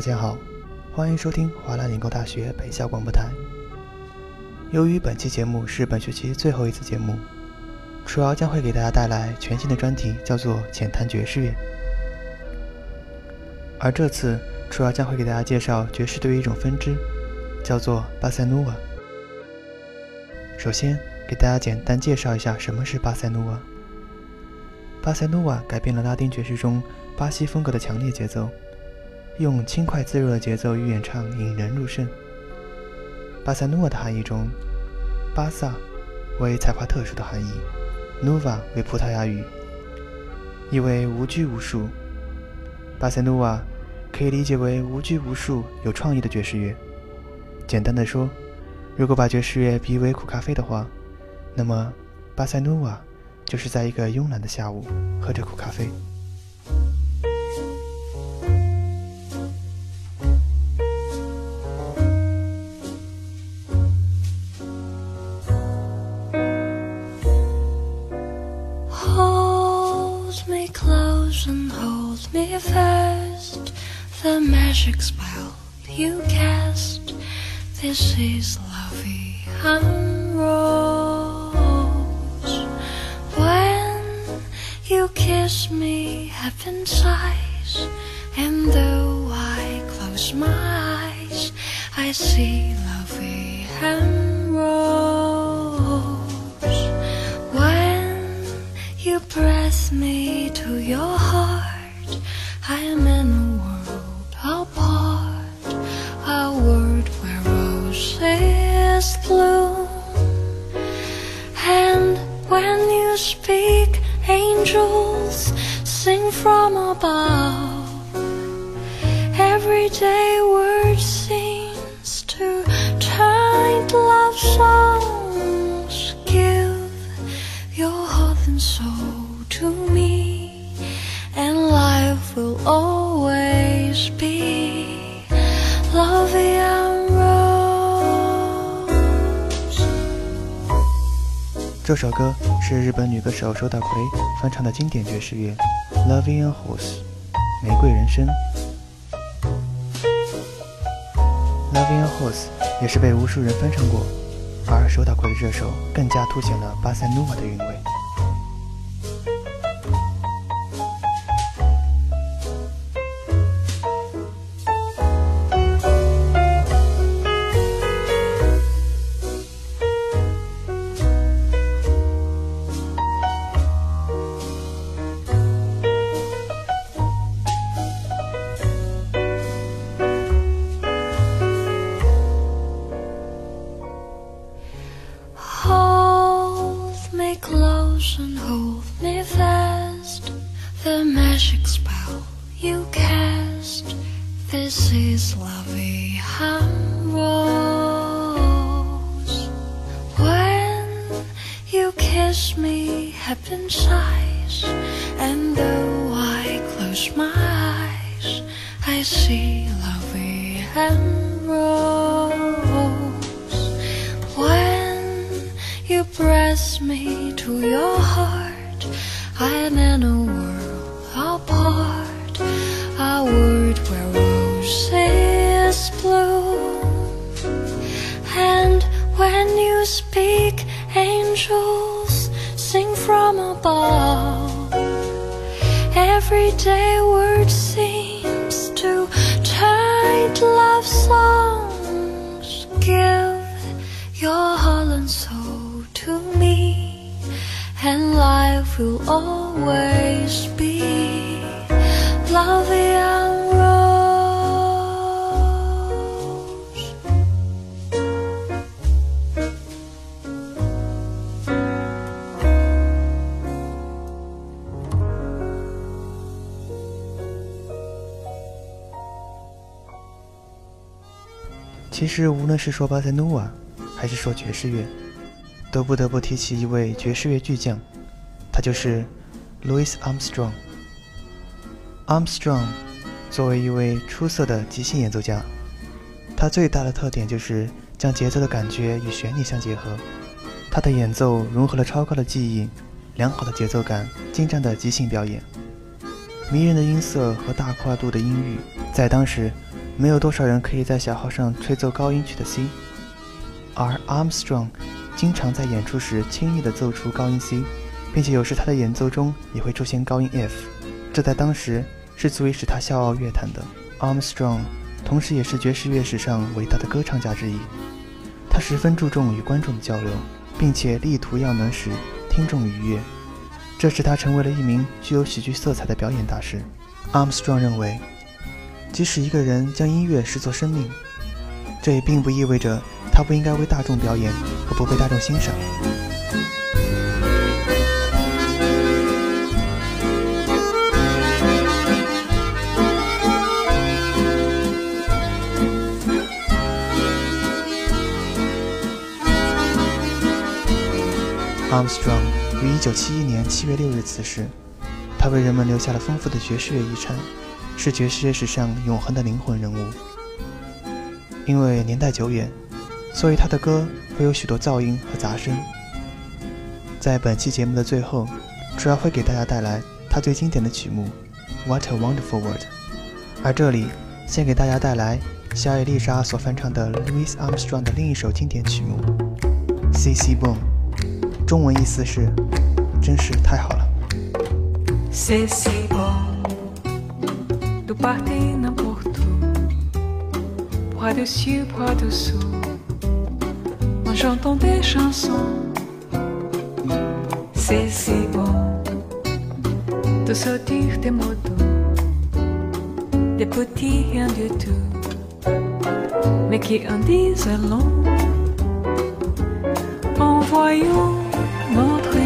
大家好，欢迎收听华南理工大学北校广播台。由于本期节目是本学期最后一次节目，楚瑶将会给大家带来全新的专题，叫做《浅谈爵士乐》。而这次，楚瑶将会给大家介绍爵士乐一种分支，叫做巴塞诺瓦。首先，给大家简单介绍一下什么是巴塞诺瓦。巴塞诺瓦改变了拉丁爵士中巴西风格的强烈节奏。用轻快自如的节奏与演唱引人入胜。巴塞诺瓦的含义中，巴萨为才华特殊的含义，nova 为葡萄牙语，意为无拘无束。巴塞诺瓦可以理解为无拘无束、有创意的爵士乐。简单的说，如果把爵士乐比为苦咖啡的话，那么巴塞诺瓦就是在一个慵懒的下午喝着苦咖啡。Magic spell you cast. This is lovey and rose. When you kiss me, heaven sighs. And though I close my eyes, I see lovey and rose. When you press me to your heart, I am 这首歌是日本女歌手手岛葵翻唱的经典爵士乐《Loving a Horse》玫瑰人生。《Loving a Horse》也是被无数人翻唱过，而手岛葵的这首更加凸显了巴塞诺瓦的韵味。The magic spell you cast. This is lovey and rose. When you kiss me, heaven sighs. And though I close my eyes, I see lovey and rose. When you press me to your heart, I am in Everyday word seems to to love songs. Give your heart and soul to me, and life will always be lovey 其实，无论是说巴塞努瓦，还是说爵士乐，都不得不提起一位爵士乐巨匠，他就是 Louis Armstrong。Armstrong 作为一位出色的即兴演奏家，他最大的特点就是将节奏的感觉与旋律相结合。他的演奏融合了超高的技艺、良好的节奏感、精湛的即兴表演、迷人的音色和大跨度的音域。在当时，没有多少人可以在小号上吹奏高音区的 C，而 Armstrong 经常在演出时轻易地奏出高音 C，并且有时他的演奏中也会出现高音 F，这在当时是足以使他笑傲乐坛的。Armstrong。同时，也是爵士乐史上伟大的歌唱家之一。他十分注重与观众的交流，并且力图要能使听众愉悦，这使他成为了一名具有喜剧色彩的表演大师。Armstrong 认为，即使一个人将音乐视作生命，这也并不意味着他不应该为大众表演和不被大众欣赏。Armstrong 于1971年7月6日辞世，他为人们留下了丰富的爵士乐遗产，是爵士乐史上永恒的灵魂人物。因为年代久远，所以他的歌会有许多噪音和杂声。在本期节目的最后，主要会给大家带来他最经典的曲目《What a Wonderful World》，而这里先给大家带来小野丽莎所翻唱的 Louis Armstrong 的另一首经典曲目《C.C. Boom》。中文意思是，真是太好了。C C Boom de partir n'importe où, bras dessus, bras dessous, en chantant des chansons. C'est si bon de sortir des motos, des petits rien du tout, mais qui en disent long. En voyant notre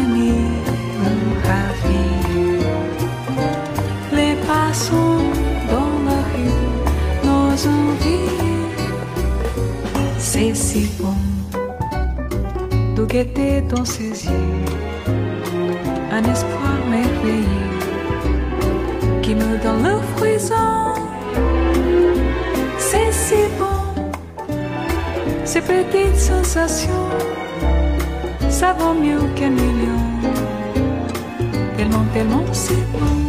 de guetter dans ses yeux un espoir merveilleux qui me donne le frisson. C'est si bon, ces petites sensations ça vaut mieux qu'un million. Tellement, tellement c'est bon.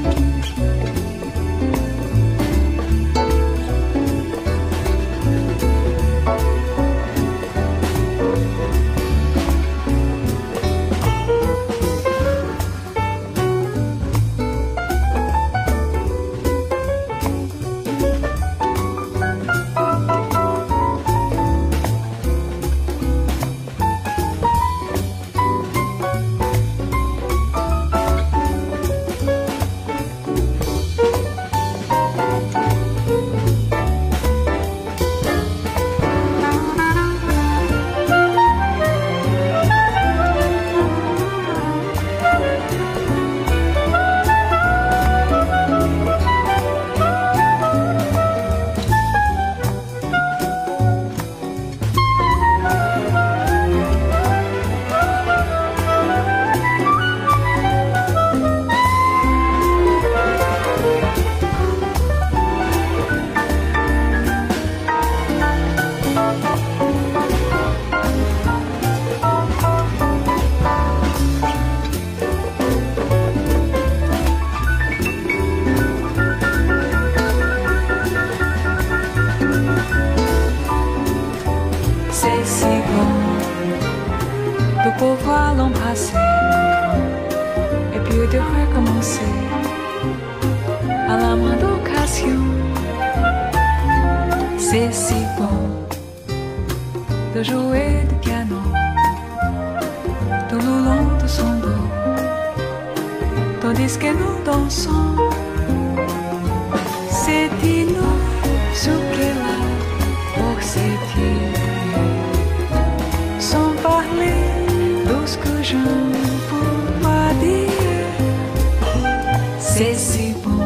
C'est si bon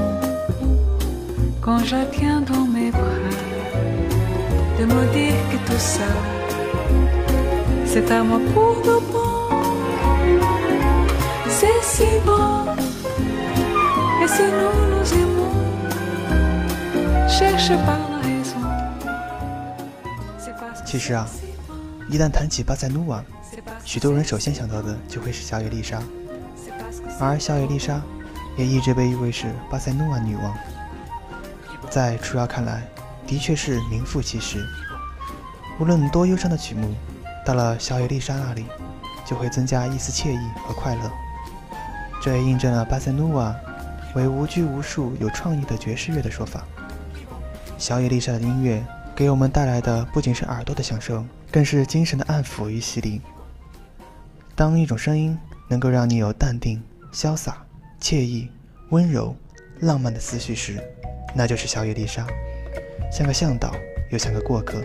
quand je la tiens dans mes bras de me dire que tout ça c'est à moi pour le bon. C'est si bon et si nous nous aimons, cherche pas la raison. 其实啊，一旦谈起巴塞努瓦，许多人首先想到的就会是小野丽莎，而小野丽莎也一直被誉为是巴塞努瓦女王。在楚瑶看来，的确是名副其实。无论多忧伤的曲目，到了小野丽莎那里，就会增加一丝惬意和快乐。这也印证了巴塞努瓦为无拘无束、有创意的爵士乐的说法。小野丽莎的音乐。给我们带来的不仅是耳朵的享受，更是精神的安抚与洗礼。当一种声音能够让你有淡定、潇洒、惬意、温柔、浪漫的思绪时，那就是小野丽莎，像个向导，又像个过客，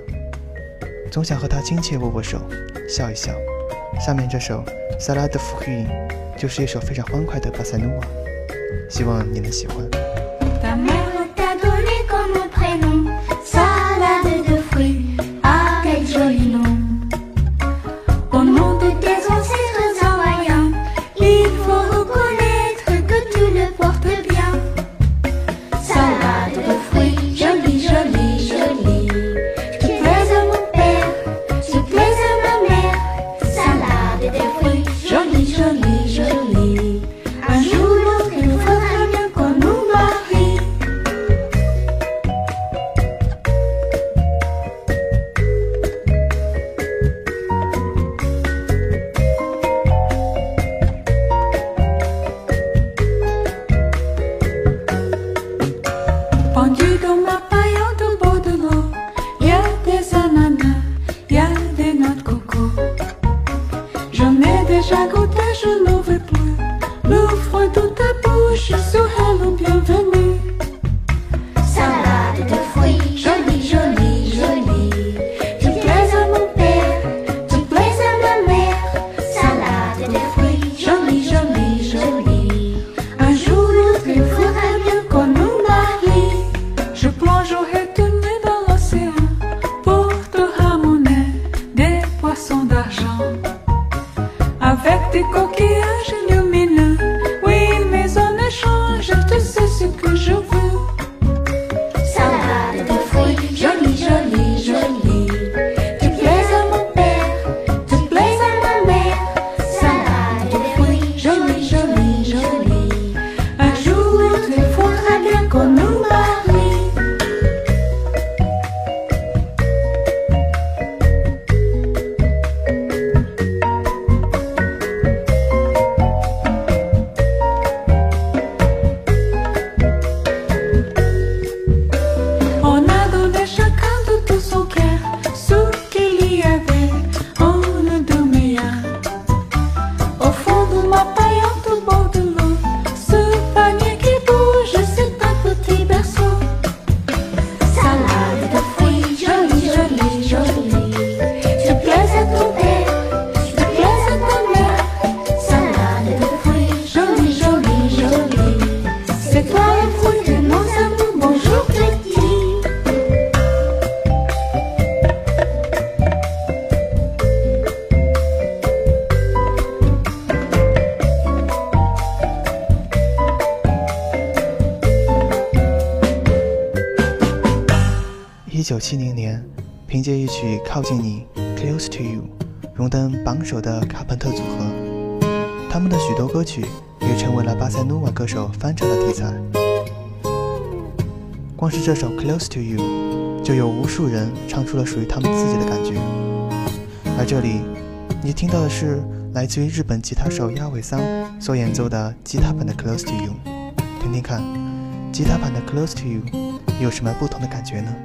总想和她亲切握握手，笑一笑。下面这首《Salade Fruit》就是一首非常欢快的巴塞诺瓦，希望你能喜欢。九七零年，凭借一曲《靠近你》（Close to You） 荣登榜首的卡朋特组合，他们的许多歌曲也成为了巴塞诺瓦歌手翻唱的题材。光是这首《Close to You》，就有无数人唱出了属于他们自己的感觉。而这里，你听到的是来自于日本吉他手亚尾桑所演奏的吉他版的《Close to You》，听听看，吉他版的《Close to You》有什么不同的感觉呢？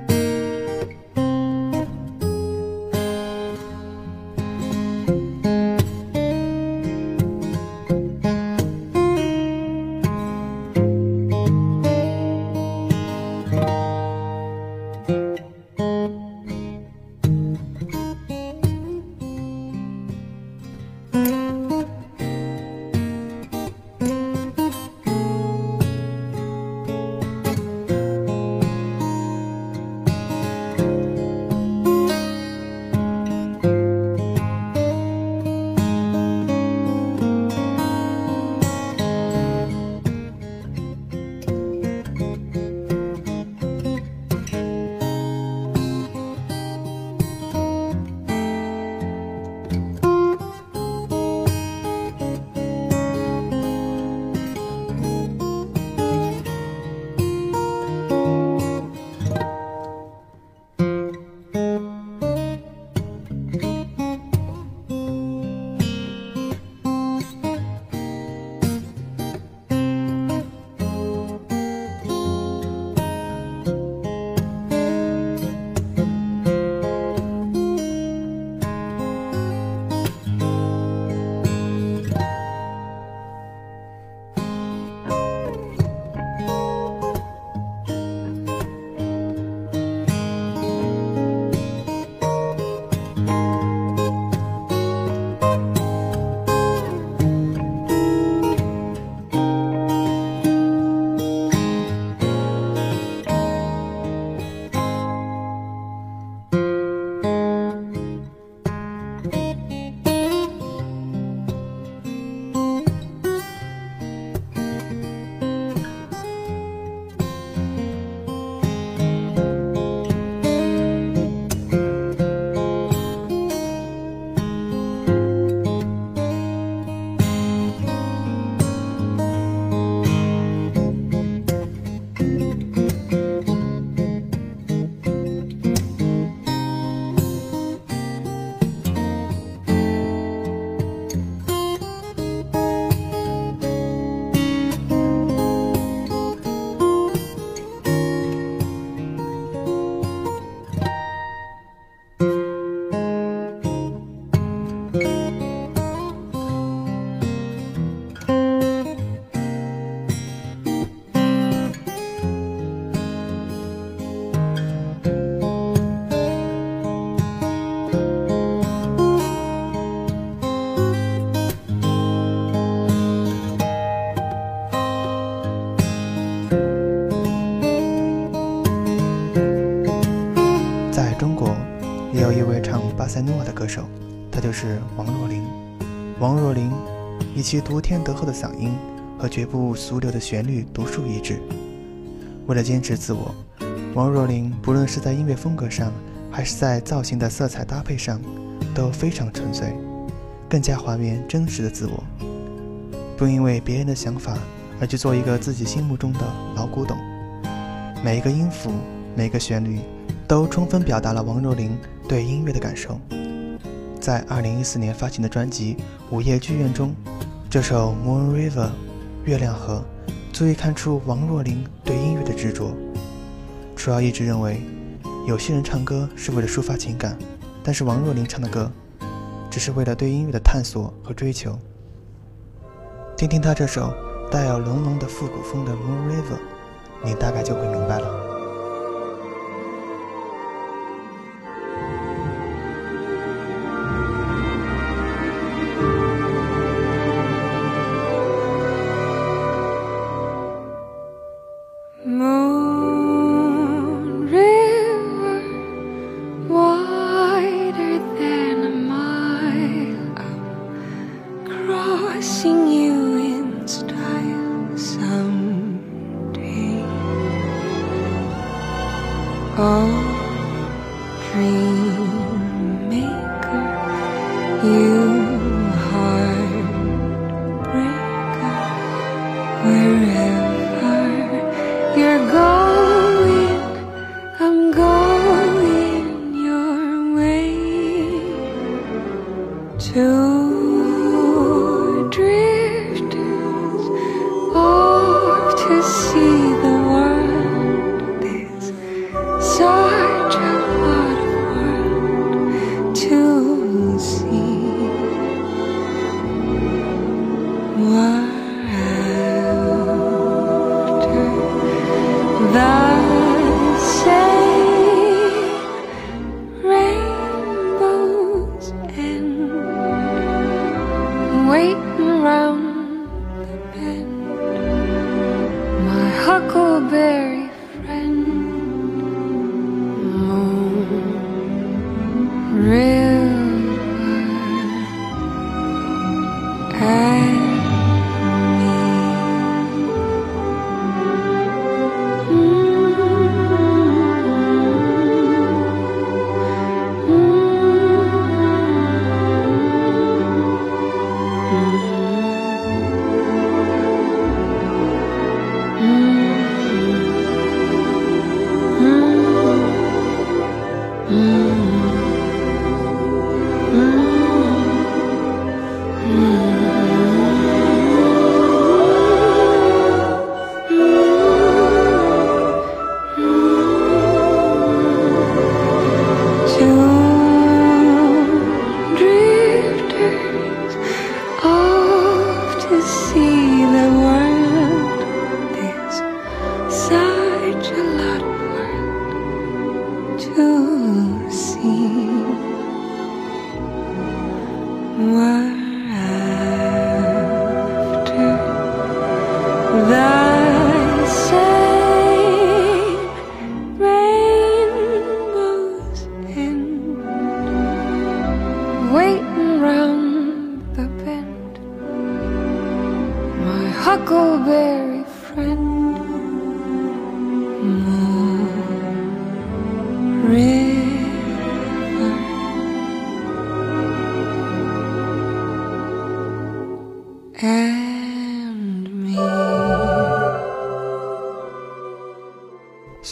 其独天独厚的嗓音和绝不俗流的旋律独树一帜。为了坚持自我，王若琳不论是在音乐风格上，还是在造型的色彩搭配上，都非常纯粹，更加还原真实的自我，不因为别人的想法而去做一个自己心目中的老古董。每一个音符，每一个旋律，都充分表达了王若琳对音乐的感受。在2014年发行的专辑《午夜剧院》中，这首《Moon River》月亮河，足以看出王若琳对音乐的执着。楚瑶一直认为，有些人唱歌是为了抒发情感，但是王若琳唱的歌，只是为了对音乐的探索和追求。听听她这首带有浓浓的复古风的《Moon River》。你大概就会明白了。to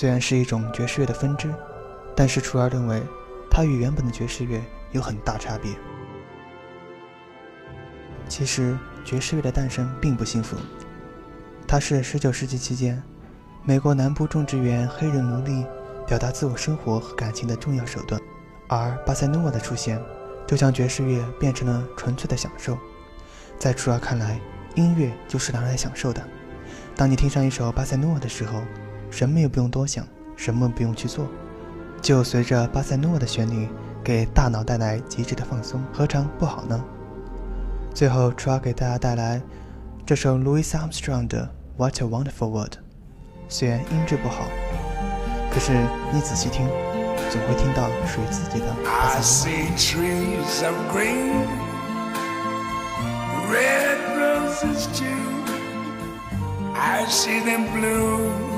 虽然是一种爵士乐的分支，但是楚儿认为，它与原本的爵士乐有很大差别。其实，爵士乐的诞生并不幸福，它是19世纪期间美国南部种植园黑人奴隶表达自我生活和感情的重要手段，而巴塞诺瓦的出现，就将爵士乐变成了纯粹的享受。在楚儿看来，音乐就是拿来享受的。当你听上一首巴塞诺瓦的时候，什么也不用多想，什么不用去做，就随着巴塞诺的旋律给大脑带来极致的放松，何尝不好呢？最后，主要给大家带来这首 Louis Armstrong 的《What a Wonderful World》。虽然音质不好，可是你仔细听，总会听到属于自己的巴塞诺 see trees of green, red roses too. I see them bloom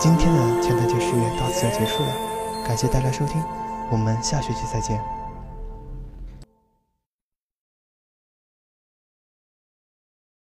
今天的前台解释到此就结束了，感谢大家收听，我们下学期再见。